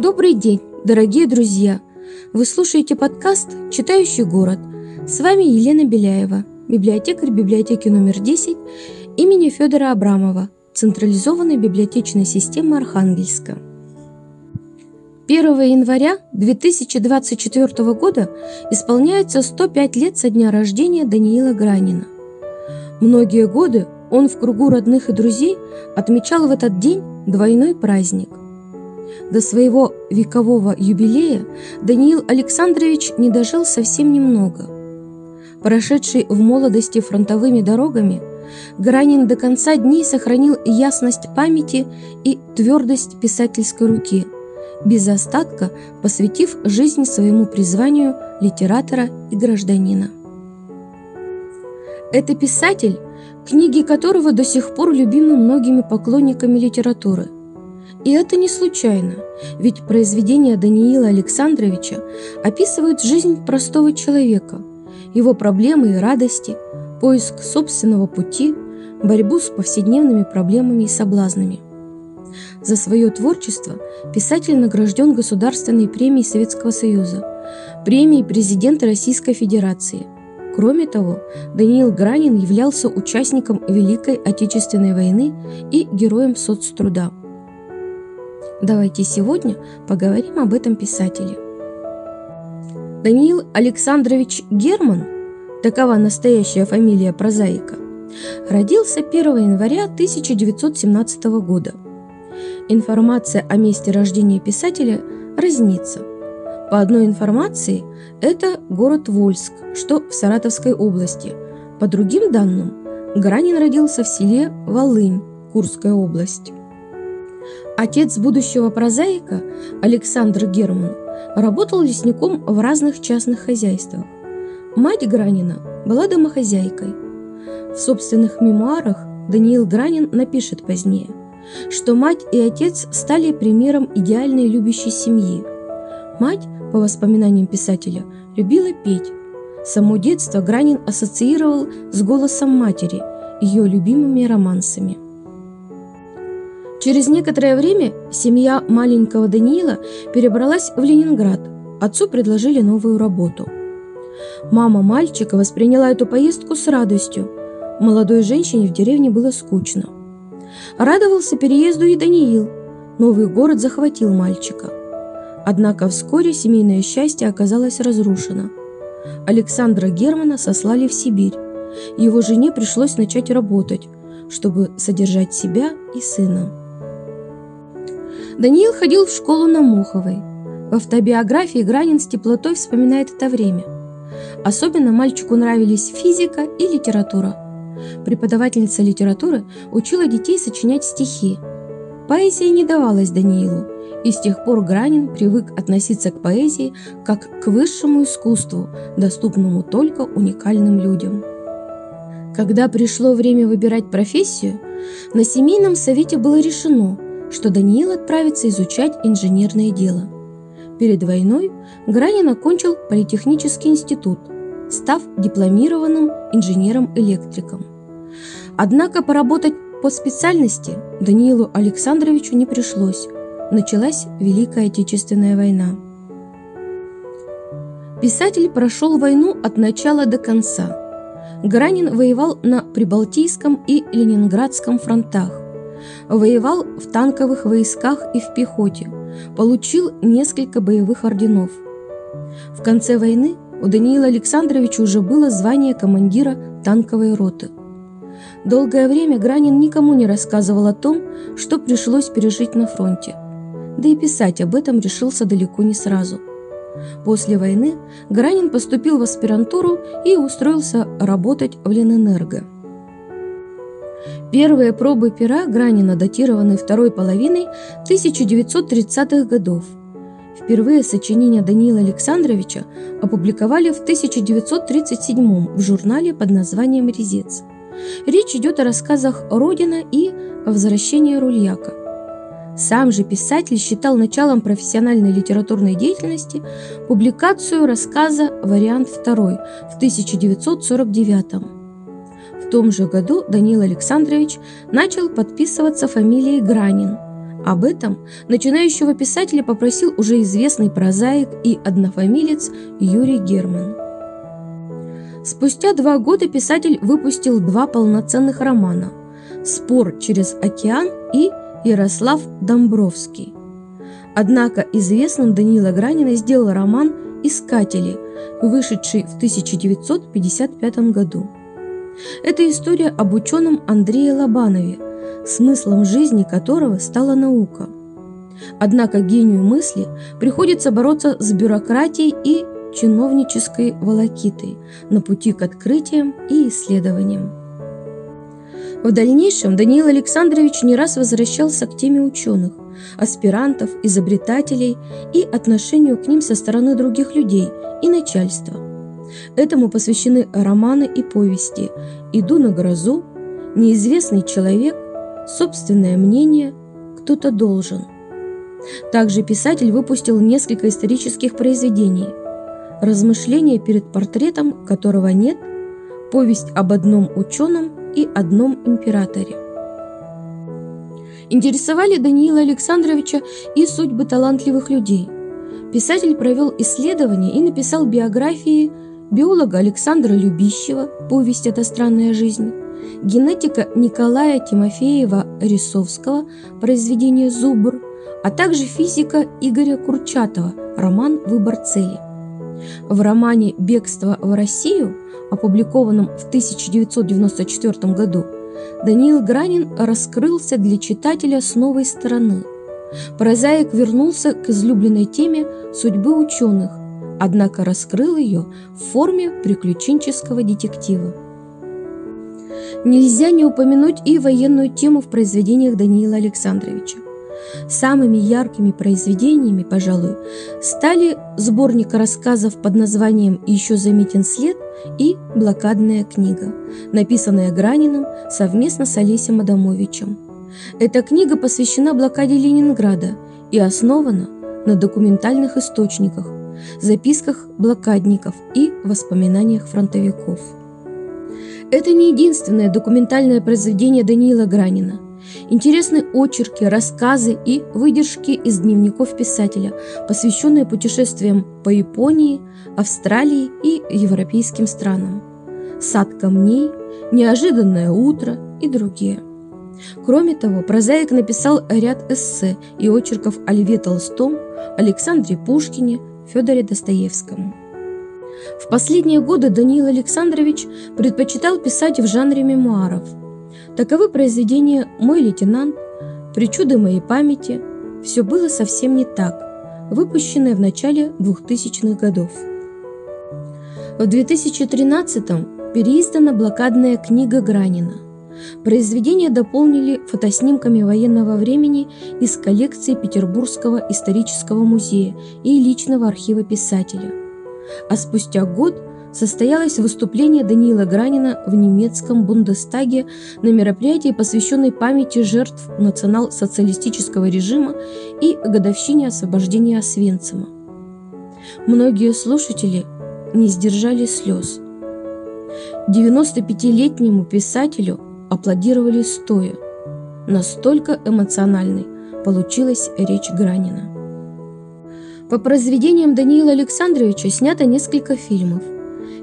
Добрый день, дорогие друзья! Вы слушаете подкаст «Читающий город». С вами Елена Беляева, библиотекарь библиотеки номер 10 имени Федора Абрамова, централизованной библиотечной системы Архангельска. 1 января 2024 года исполняется 105 лет со дня рождения Даниила Гранина. Многие годы он в кругу родных и друзей отмечал в этот день двойной праздник. До своего векового юбилея Даниил Александрович не дожил совсем немного. Прошедший в молодости фронтовыми дорогами, Гранин до конца дней сохранил ясность памяти и твердость писательской руки, без остатка посвятив жизнь своему призванию литератора и гражданина. Это писатель, книги которого до сих пор любимы многими поклонниками литературы. И это не случайно, ведь произведения Даниила Александровича описывают жизнь простого человека, его проблемы и радости, поиск собственного пути, борьбу с повседневными проблемами и соблазнами. За свое творчество писатель награжден Государственной премией Советского Союза, премией президента Российской Федерации – Кроме того, Даниил Гранин являлся участником Великой Отечественной войны и героем соцтруда. Давайте сегодня поговорим об этом писателе. Даниил Александрович Герман, такова настоящая фамилия прозаика, родился 1 января 1917 года. Информация о месте рождения писателя разнится. По одной информации, это город Вольск, что в Саратовской области. По другим данным, Гранин родился в селе Волынь, Курская область. Отец будущего прозаика, Александр Герман, работал лесником в разных частных хозяйствах. Мать Гранина была домохозяйкой. В собственных мемуарах Даниил Гранин напишет позднее, что мать и отец стали примером идеальной любящей семьи. Мать по воспоминаниям писателя, любила петь. Само детство Гранин ассоциировал с голосом матери, ее любимыми романсами. Через некоторое время семья маленького Даниила перебралась в Ленинград. Отцу предложили новую работу. Мама мальчика восприняла эту поездку с радостью. Молодой женщине в деревне было скучно. Радовался переезду и Даниил. Новый город захватил мальчика – Однако вскоре семейное счастье оказалось разрушено. Александра Германа сослали в Сибирь. Его жене пришлось начать работать, чтобы содержать себя и сына. Даниил ходил в школу на Моховой. В автобиографии Гранин с теплотой вспоминает это время. Особенно мальчику нравились физика и литература. Преподавательница литературы учила детей сочинять стихи. Поэзия не давалась Даниилу, и с тех пор Гранин привык относиться к поэзии как к высшему искусству, доступному только уникальным людям. Когда пришло время выбирать профессию, на семейном совете было решено, что Даниил отправится изучать инженерное дело. Перед войной Гранин окончил политехнический институт, став дипломированным инженером-электриком. Однако поработать по специальности Даниилу Александровичу не пришлось, началась Великая Отечественная война. Писатель прошел войну от начала до конца. Гранин воевал на Прибалтийском и Ленинградском фронтах, воевал в танковых войсках и в пехоте, получил несколько боевых орденов. В конце войны у Даниила Александровича уже было звание командира танковой роты. Долгое время Гранин никому не рассказывал о том, что пришлось пережить на фронте – да и писать об этом решился далеко не сразу. После войны Гранин поступил в аспирантуру и устроился работать в Ленэнерго. Первые пробы пера Гранина датированы второй половиной 1930-х годов. Впервые сочинения Даниила Александровича опубликовали в 1937 в журнале под названием «Резец». Речь идет о рассказах «Родина» и «Возвращение Рульяка». Сам же писатель считал началом профессиональной литературной деятельности публикацию рассказа «Вариант второй» в 1949 В том же году Даниил Александрович начал подписываться фамилией Гранин, Об этом начинающего писателя попросил уже известный прозаик и однофамилец Юрий Герман. Спустя два года писатель выпустил два полноценных романа «Спор через океан» и «Ярослав Домбровский». Однако известным Данила Гранина сделал роман «Искатели», вышедший в 1955 году. Это история об ученом Андрее Лобанове, смыслом жизни которого стала наука. Однако гению мысли приходится бороться с бюрократией и чиновнической волокитой на пути к открытиям и исследованиям. В дальнейшем Даниил Александрович не раз возвращался к теме ученых, аспирантов, изобретателей и отношению к ним со стороны других людей и начальства. Этому посвящены романы и повести «Иду на грозу», «Неизвестный человек», «Собственное мнение», «Кто-то должен». Также писатель выпустил несколько исторических произведений «Размышления перед портретом, которого нет», «Повесть об одном ученом» и одном императоре. Интересовали Даниила Александровича и судьбы талантливых людей. Писатель провел исследования и написал биографии биолога Александра Любищева «Повесть «Это странная жизнь», генетика Николая Тимофеева Рисовского «Произведение «Зубр», а также физика Игоря Курчатова роман «Выбор цели». В романе «Бегство в Россию», опубликованном в 1994 году, Даниил Гранин раскрылся для читателя с новой стороны. Прозаик вернулся к излюбленной теме судьбы ученых, однако раскрыл ее в форме приключенческого детектива. Нельзя не упомянуть и военную тему в произведениях Даниила Александровича. Самыми яркими произведениями, пожалуй, стали сборник рассказов под названием «Еще заметен след» и «Блокадная книга», написанная Граниным совместно с Олесем Адамовичем. Эта книга посвящена блокаде Ленинграда и основана на документальных источниках, записках блокадников и воспоминаниях фронтовиков. Это не единственное документальное произведение Даниила Гранина – Интересны очерки, рассказы и выдержки из дневников писателя, посвященные путешествиям по Японии, Австралии и европейским странам. «Сад камней», «Неожиданное утро» и другие. Кроме того, прозаик написал ряд эссе и очерков о Льве Толстом, Александре Пушкине, Федоре Достоевском. В последние годы Даниил Александрович предпочитал писать в жанре мемуаров – Таковы произведения «Мой лейтенант», «Причуды моей памяти», «Все было совсем не так», выпущенные в начале 2000-х годов. В 2013-м переиздана блокадная книга Гранина. Произведение дополнили фотоснимками военного времени из коллекции Петербургского исторического музея и личного архива писателя. А спустя год состоялось выступление Даниила Гранина в немецком Бундестаге на мероприятии, посвященной памяти жертв национал-социалистического режима и годовщине освобождения Освенцима. Многие слушатели не сдержали слез. 95-летнему писателю аплодировали стоя. Настолько эмоциональной получилась речь Гранина. По произведениям Даниила Александровича снято несколько фильмов –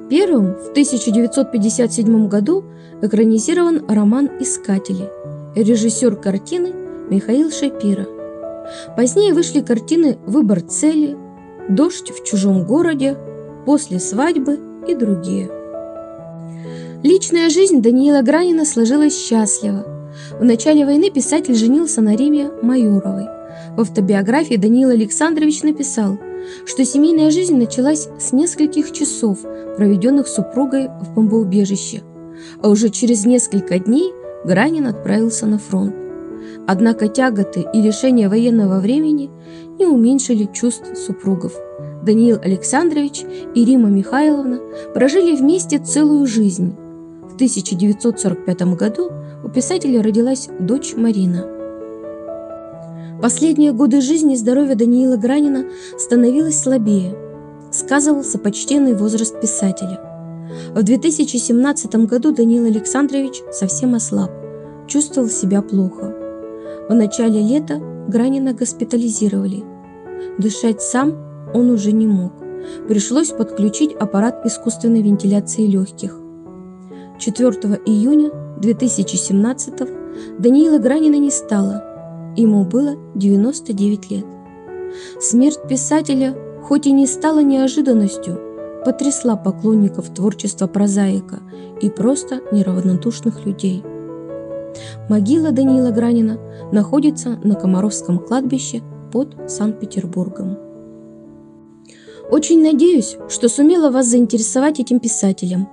Первым в 1957 году экранизирован роман «Искатели», режиссер картины Михаил Шапира. Позднее вышли картины «Выбор цели», «Дождь в чужом городе», «После свадьбы» и другие. Личная жизнь Даниила Гранина сложилась счастливо. В начале войны писатель женился на Риме Майоровой. В автобиографии Даниил Александрович написал, что семейная жизнь началась с нескольких часов – проведенных супругой в бомбоубежище, а уже через несколько дней Гранин отправился на фронт. Однако тяготы и лишения военного времени не уменьшили чувств супругов. Даниил Александрович и Рима Михайловна прожили вместе целую жизнь. В 1945 году у писателя родилась дочь Марина. Последние годы жизни и здоровья Даниила Гранина становилось слабее – сказывался почтенный возраст писателя. В 2017 году Даниил Александрович совсем ослаб, чувствовал себя плохо. В начале лета Гранина госпитализировали. Дышать сам он уже не мог. Пришлось подключить аппарат искусственной вентиляции легких. 4 июня 2017 Даниила Гранина не стало. Ему было 99 лет. Смерть писателя, хоть и не стала неожиданностью, потрясла поклонников творчества прозаика и просто неравнодушных людей. Могила Даниила Гранина находится на Комаровском кладбище под Санкт-Петербургом. Очень надеюсь, что сумела вас заинтересовать этим писателем,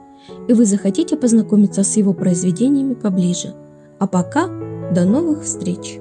и вы захотите познакомиться с его произведениями поближе. А пока до новых встреч!